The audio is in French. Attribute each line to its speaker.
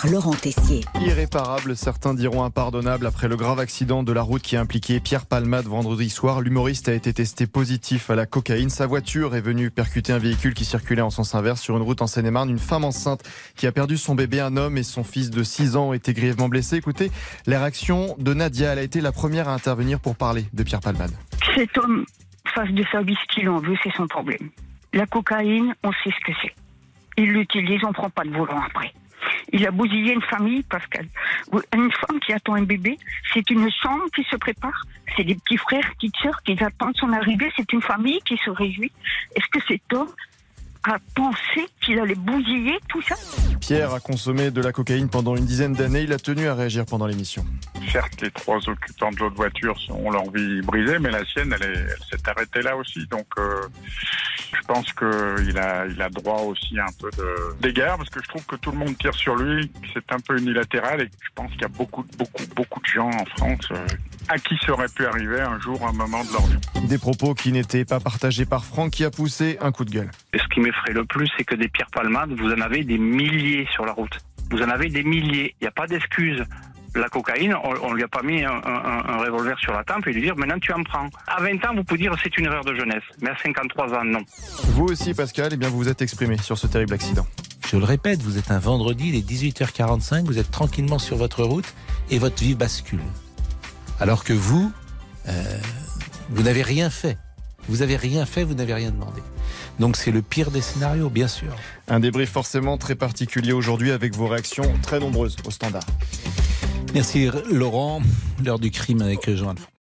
Speaker 1: par Laurent Tessier.
Speaker 2: Irréparable, certains diront impardonnable après le grave accident de la route qui a impliqué Pierre Palmade vendredi soir. L'humoriste a été testé positif à la cocaïne. Sa voiture est venue percuter un véhicule qui circulait en sens inverse sur une route en Seine-et-Marne. Une femme enceinte qui a perdu son bébé, un homme et son fils de 6 ans ont été grièvement blessés. Écoutez, la réaction de Nadia, elle a été la première à intervenir pour parler de Pierre Palmade.
Speaker 3: Cet homme fasse de service qu'il en veut, c'est son problème. La cocaïne, on sait ce que c'est. Il l'utilise, on prend pas de volant après. Il a bousillé une famille parce qu'une femme qui attend un bébé, c'est une chambre qui se prépare. C'est des petits frères, petites sœurs qui attendent son arrivée. C'est une famille qui se réjouit. Est-ce que cet homme a pensé qu'il allait bousiller tout ça?
Speaker 2: Pierre a consommé de la cocaïne pendant une dizaine d'années. Il a tenu à réagir pendant l'émission.
Speaker 4: Certes, les trois occupants de l'autre voiture ont leur vie brisée, mais la sienne, elle, est- elle s'est arrêtée là aussi. Donc, euh, pense qu'il a, il a droit aussi à un peu de d'égard, parce que je trouve que tout le monde tire sur lui, que c'est un peu unilatéral, et je pense qu'il y a beaucoup, beaucoup, beaucoup de gens en France euh, à qui ça aurait pu arriver un jour, un moment de leur vie.
Speaker 2: Des propos qui n'étaient pas partagés par Franck qui a poussé un coup de gueule.
Speaker 5: Et ce qui m'effraie le plus, c'est que des Pierre Palmade, vous en avez des milliers sur la route. Vous en avez des milliers. Il n'y a pas d'excuse. La cocaïne, on, on lui a pas mis un, un- un revolver sur la tempe et lui dire maintenant tu en prends. À 20 ans, vous pouvez dire c'est une erreur de jeunesse. Mais à 53 ans, non.
Speaker 2: Vous aussi, Pascal, eh bien, vous vous êtes exprimé sur ce terrible accident.
Speaker 6: Je le répète, vous êtes un vendredi, il est 18h45, vous êtes tranquillement sur votre route et votre vie bascule. Alors que vous, euh, vous n'avez rien fait. Vous avez rien fait, vous n'avez rien demandé. Donc c'est le pire des scénarios, bien sûr.
Speaker 2: Un débrief forcément très particulier aujourd'hui avec vos réactions très nombreuses au standard.
Speaker 6: Merci Laurent. L'heure du crime avec Jean-Alphonse.